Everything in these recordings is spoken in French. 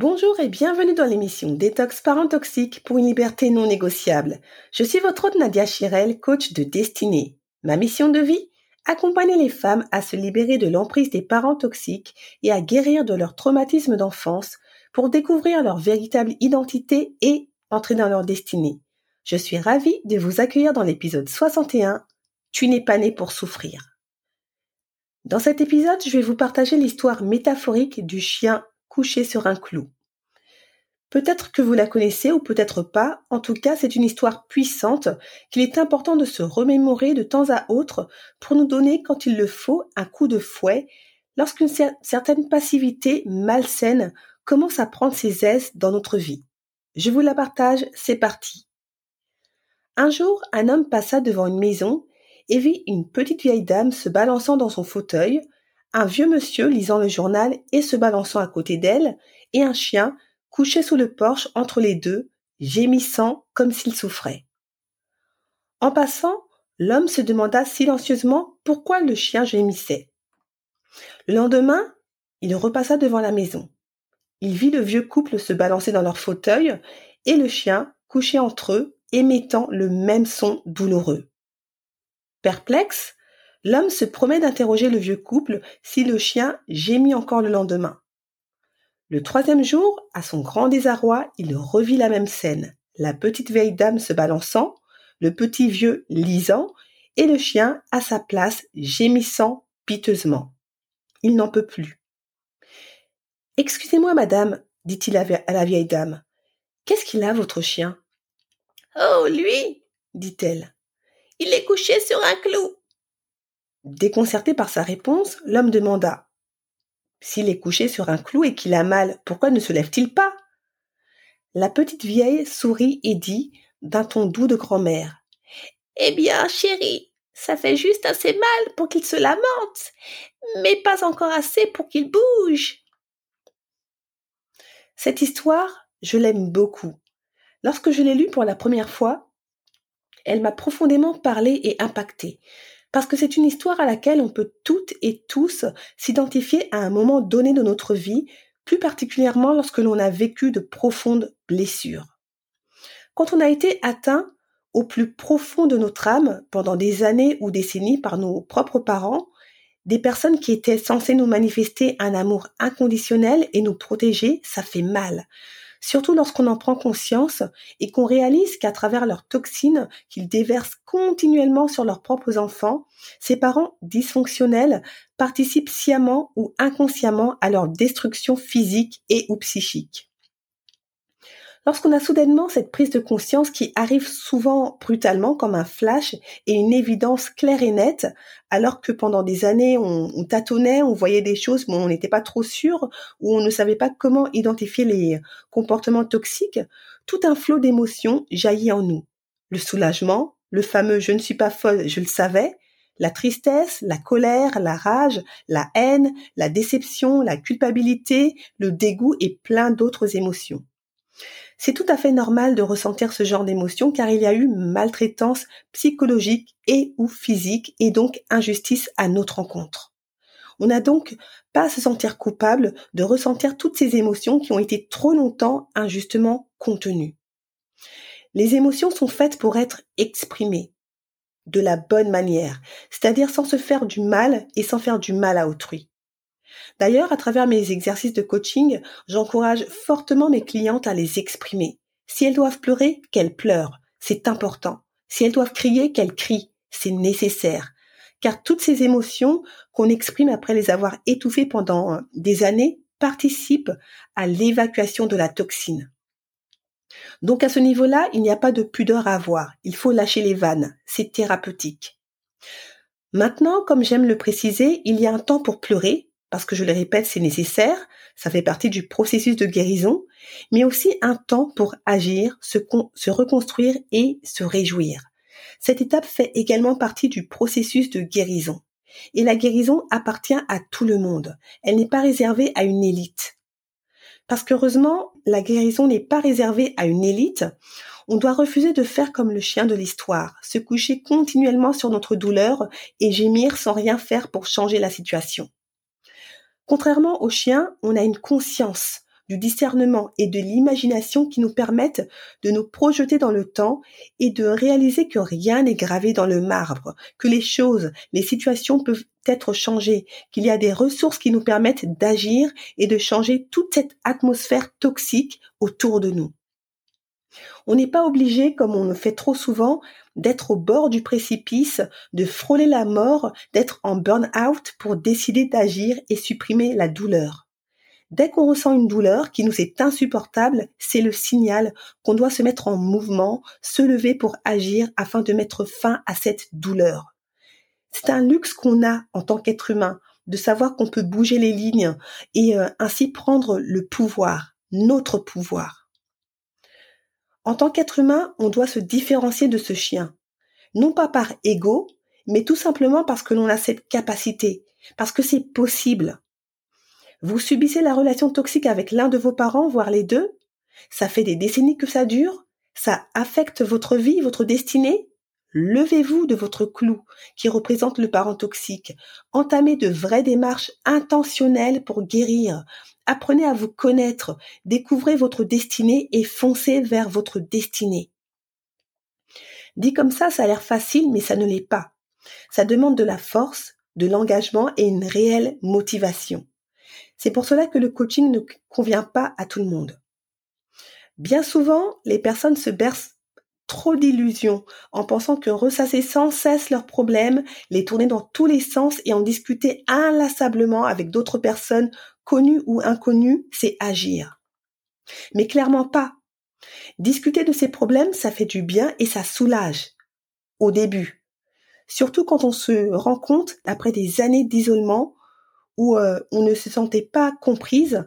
Bonjour et bienvenue dans l'émission Détox Parents Toxiques pour une liberté non négociable. Je suis votre hôte Nadia Chirel, coach de destinée. Ma mission de vie? Accompagner les femmes à se libérer de l'emprise des parents toxiques et à guérir de leur traumatisme d'enfance pour découvrir leur véritable identité et entrer dans leur destinée. Je suis ravie de vous accueillir dans l'épisode 61 Tu n'es pas né pour souffrir. Dans cet épisode, je vais vous partager l'histoire métaphorique du chien couché sur un clou. Peut-être que vous la connaissez ou peut-être pas, en tout cas c'est une histoire puissante qu'il est important de se remémorer de temps à autre pour nous donner, quand il le faut, un coup de fouet lorsqu'une certaine passivité malsaine commence à prendre ses aises dans notre vie. Je vous la partage, c'est parti. Un jour, un homme passa devant une maison et vit une petite vieille dame se balançant dans son fauteuil, un vieux monsieur lisant le journal et se balançant à côté d'elle, et un chien couché sous le porche entre les deux, gémissant comme s'il souffrait. En passant, l'homme se demanda silencieusement pourquoi le chien gémissait. Le lendemain, il repassa devant la maison. Il vit le vieux couple se balancer dans leur fauteuil et le chien couché entre eux, émettant le même son douloureux. Perplexe, l'homme se promet d'interroger le vieux couple si le chien gémit encore le lendemain. Le troisième jour, à son grand désarroi, il revit la même scène. La petite vieille dame se balançant, le petit vieux lisant, et le chien à sa place gémissant piteusement. Il n'en peut plus. Excusez-moi, madame, dit-il à la vieille dame. Qu'est-ce qu'il a, votre chien? Oh, lui, dit-elle. Il est couché sur un clou. Déconcerté par sa réponse, l'homme demanda S'il est couché sur un clou et qu'il a mal, pourquoi ne se lève-t-il pas? La petite vieille sourit et dit, d'un ton doux de grand-mère Eh bien, chérie, ça fait juste assez mal pour qu'il se lamente, mais pas encore assez pour qu'il bouge. Cette histoire, je l'aime beaucoup. Lorsque je l'ai lue pour la première fois, elle m'a profondément parlé et impacté parce que c'est une histoire à laquelle on peut toutes et tous s'identifier à un moment donné de notre vie, plus particulièrement lorsque l'on a vécu de profondes blessures. Quand on a été atteint au plus profond de notre âme pendant des années ou décennies par nos propres parents, des personnes qui étaient censées nous manifester un amour inconditionnel et nous protéger, ça fait mal surtout lorsqu'on en prend conscience et qu'on réalise qu'à travers leurs toxines qu'ils déversent continuellement sur leurs propres enfants, ces parents dysfonctionnels participent sciemment ou inconsciemment à leur destruction physique et ou psychique. Lorsqu'on a soudainement cette prise de conscience qui arrive souvent brutalement comme un flash et une évidence claire et nette, alors que pendant des années on, tâtonnait, on voyait des choses mais on n'était pas trop sûr ou on ne savait pas comment identifier les comportements toxiques, tout un flot d'émotions jaillit en nous. Le soulagement, le fameux je ne suis pas folle, je le savais, la tristesse, la colère, la rage, la haine, la déception, la culpabilité, le dégoût et plein d'autres émotions. C'est tout à fait normal de ressentir ce genre d'émotion car il y a eu maltraitance psychologique et ou physique et donc injustice à notre rencontre. On n'a donc pas à se sentir coupable de ressentir toutes ces émotions qui ont été trop longtemps injustement contenues. Les émotions sont faites pour être exprimées de la bonne manière, c'est-à-dire sans se faire du mal et sans faire du mal à autrui. D'ailleurs, à travers mes exercices de coaching, j'encourage fortement mes clientes à les exprimer. Si elles doivent pleurer, qu'elles pleurent. C'est important. Si elles doivent crier, qu'elles crient. C'est nécessaire. Car toutes ces émotions qu'on exprime après les avoir étouffées pendant euh, des années participent à l'évacuation de la toxine. Donc à ce niveau-là, il n'y a pas de pudeur à avoir. Il faut lâcher les vannes. C'est thérapeutique. Maintenant, comme j'aime le préciser, il y a un temps pour pleurer, parce que je le répète, c'est nécessaire, ça fait partie du processus de guérison, mais aussi un temps pour agir, se, reconstruire et se réjouir. Cette étape fait également partie du processus de guérison. Et la guérison appartient à tout le monde. Elle n'est pas réservée à une élite. Parce qu'heureusement, la guérison n'est pas réservée à une élite. On doit refuser de faire comme le chien de l'histoire, se coucher continuellement sur notre douleur et gémir sans rien faire pour changer la situation. Contrairement au chien, on a une conscience du discernement et de l'imagination qui nous permettent de nous projeter dans le temps et de réaliser que rien n'est gravé dans le marbre, que les choses, les situations peuvent être changées, qu'il y a des ressources qui nous permettent d'agir et de changer toute cette atmosphère toxique autour de nous. On n'est pas obligé, comme on le fait trop souvent, d'être au bord du précipice, de frôler la mort, d'être en burn-out pour décider d'agir et supprimer la douleur. Dès qu'on ressent une douleur qui nous est insupportable, c'est le signal qu'on doit se mettre en mouvement, se lever pour agir afin de mettre fin à cette douleur. C'est un luxe qu'on a en tant qu'être humain, de savoir qu'on peut bouger les lignes et euh, ainsi prendre le pouvoir, notre pouvoir. En tant qu'être humain, on doit se différencier de ce chien. Non pas par ego, mais tout simplement parce que l'on a cette capacité, parce que c'est possible. Vous subissez la relation toxique avec l'un de vos parents, voire les deux. Ça fait des décennies que ça dure. Ça affecte votre vie, votre destinée. Levez-vous de votre clou qui représente le parent toxique. Entamez de vraies démarches intentionnelles pour guérir, Apprenez à vous connaître, découvrez votre destinée et foncez vers votre destinée. Dit comme ça, ça a l'air facile, mais ça ne l'est pas. Ça demande de la force, de l'engagement et une réelle motivation. C'est pour cela que le coaching ne convient pas à tout le monde. Bien souvent, les personnes se bercent trop d'illusions en pensant que ressasser sans cesse leurs problèmes, les tourner dans tous les sens et en discuter inlassablement avec d'autres personnes connu ou inconnu, c'est agir. Mais clairement pas. Discuter de ses problèmes, ça fait du bien et ça soulage. Au début. Surtout quand on se rend compte, après des années d'isolement, où euh, on ne se sentait pas comprise,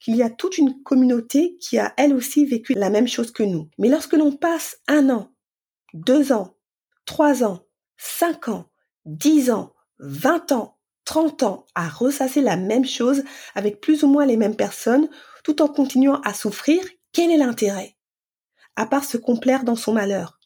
qu'il y a toute une communauté qui a elle aussi vécu la même chose que nous. Mais lorsque l'on passe un an, deux ans, trois ans, cinq ans, dix ans, vingt ans, 30 ans à ressasser la même chose avec plus ou moins les mêmes personnes tout en continuant à souffrir, quel est l'intérêt? À part se complaire dans son malheur.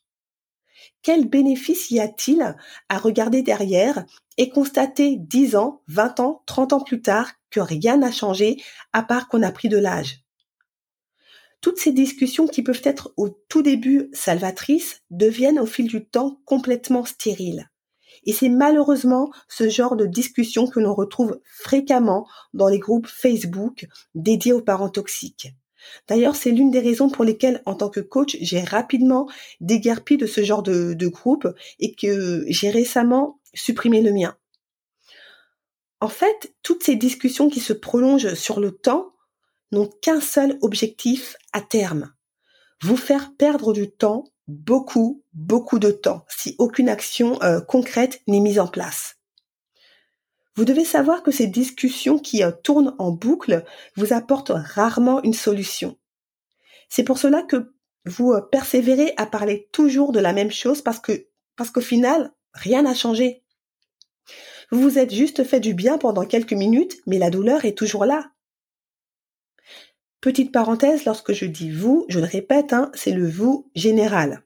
Quel bénéfice y a-t-il à regarder derrière et constater 10 ans, 20 ans, 30 ans plus tard que rien n'a changé à part qu'on a pris de l'âge? Toutes ces discussions qui peuvent être au tout début salvatrices deviennent au fil du temps complètement stériles. Et c'est malheureusement ce genre de discussion que l'on retrouve fréquemment dans les groupes Facebook dédiés aux parents toxiques. D'ailleurs, c'est l'une des raisons pour lesquelles, en tant que coach, j'ai rapidement déguerpi de ce genre de, de groupe et que j'ai récemment supprimé le mien. En fait, toutes ces discussions qui se prolongent sur le temps n'ont qu'un seul objectif à terme. Vous faire perdre du temps beaucoup, beaucoup de temps si aucune action euh, concrète n'est mise en place. Vous devez savoir que ces discussions qui euh, tournent en boucle vous apportent rarement une solution. C'est pour cela que vous euh, persévérez à parler toujours de la même chose parce que parce qu'au final, rien n'a changé. Vous vous êtes juste fait du bien pendant quelques minutes, mais la douleur est toujours là. Petite parenthèse, lorsque je dis vous, je le répète, hein, c'est le vous général.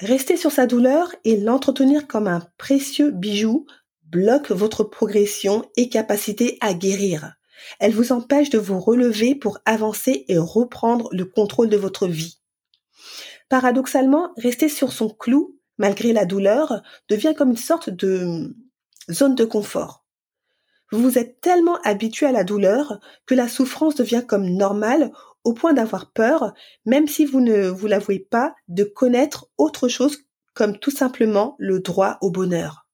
Rester sur sa douleur et l'entretenir comme un précieux bijou bloque votre progression et capacité à guérir. Elle vous empêche de vous relever pour avancer et reprendre le contrôle de votre vie. Paradoxalement, rester sur son clou, malgré la douleur, devient comme une sorte de zone de confort. Vous êtes tellement habitué à la douleur que la souffrance devient comme normale au point d'avoir peur, même si vous ne vous l'avouez pas, de connaître autre chose comme tout simplement le droit au bonheur.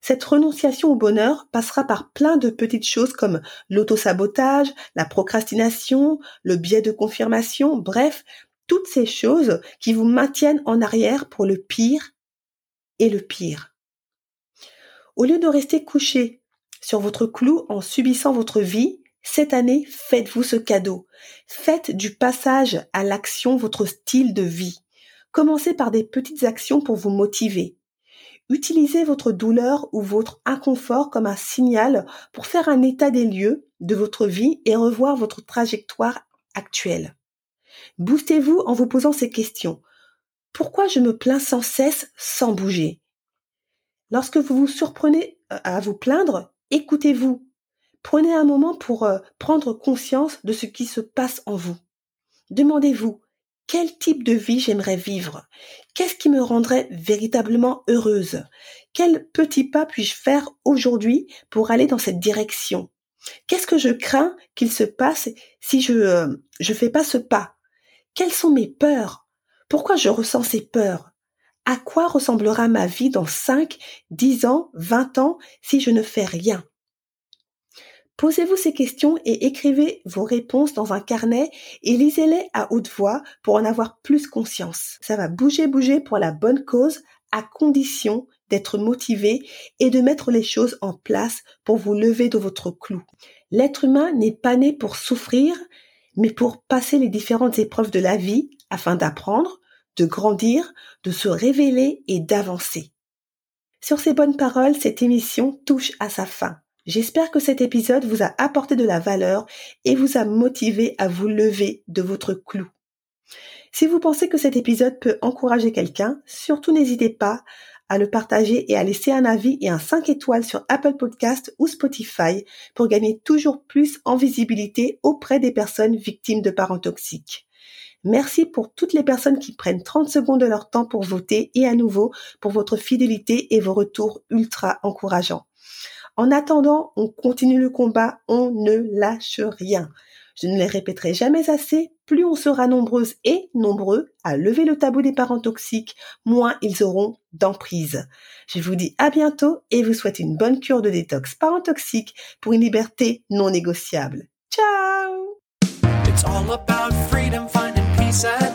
Cette renonciation au bonheur passera par plein de petites choses comme l'autosabotage, la procrastination, le biais de confirmation, bref, toutes ces choses qui vous maintiennent en arrière pour le pire et le pire. Au lieu de rester couché sur votre clou en subissant votre vie, cette année, faites-vous ce cadeau. Faites du passage à l'action votre style de vie. Commencez par des petites actions pour vous motiver. Utilisez votre douleur ou votre inconfort comme un signal pour faire un état des lieux de votre vie et revoir votre trajectoire actuelle. Boostez-vous en vous posant ces questions. Pourquoi je me plains sans cesse sans bouger? Lorsque vous vous surprenez euh, à vous plaindre, écoutez-vous. Prenez un moment pour euh, prendre conscience de ce qui se passe en vous. Demandez-vous, quel type de vie j'aimerais vivre? Qu'est-ce qui me rendrait véritablement heureuse? Quel petit pas puis-je faire aujourd'hui pour aller dans cette direction? Qu'est-ce que je crains qu'il se passe si je euh, je fais pas ce pas? Quelles sont mes peurs? Pourquoi je ressens ces peurs? À quoi ressemblera ma vie dans 5, 10 ans, 20 ans si je ne fais rien? Posez-vous ces questions et écrivez vos réponses dans un carnet et lisez-les à haute voix pour en avoir plus conscience. Ça va bouger, bouger pour la bonne cause à condition d'être motivé et de mettre les choses en place pour vous lever de votre clou. L'être humain n'est pas né pour souffrir, mais pour passer les différentes épreuves de la vie afin d'apprendre, de grandir, de se révéler et d'avancer. Sur ces bonnes paroles, cette émission touche à sa fin. J'espère que cet épisode vous a apporté de la valeur et vous a motivé à vous lever de votre clou. Si vous pensez que cet épisode peut encourager quelqu'un, surtout n'hésitez pas à le partager et à laisser un avis et un 5 étoiles sur Apple Podcast ou Spotify pour gagner toujours plus en visibilité auprès des personnes victimes de parents toxiques. Merci pour toutes les personnes qui prennent 30 secondes de leur temps pour voter et à nouveau pour votre fidélité et vos retours ultra encourageants. En attendant, on continue le combat, on ne lâche rien. Je ne les répéterai jamais assez, plus on sera nombreuses et nombreux à lever le tabou des parents toxiques, moins ils auront d'emprise. Je vous dis à bientôt et vous souhaite une bonne cure de détox parents toxiques pour une liberté non négociable. Ciao inside.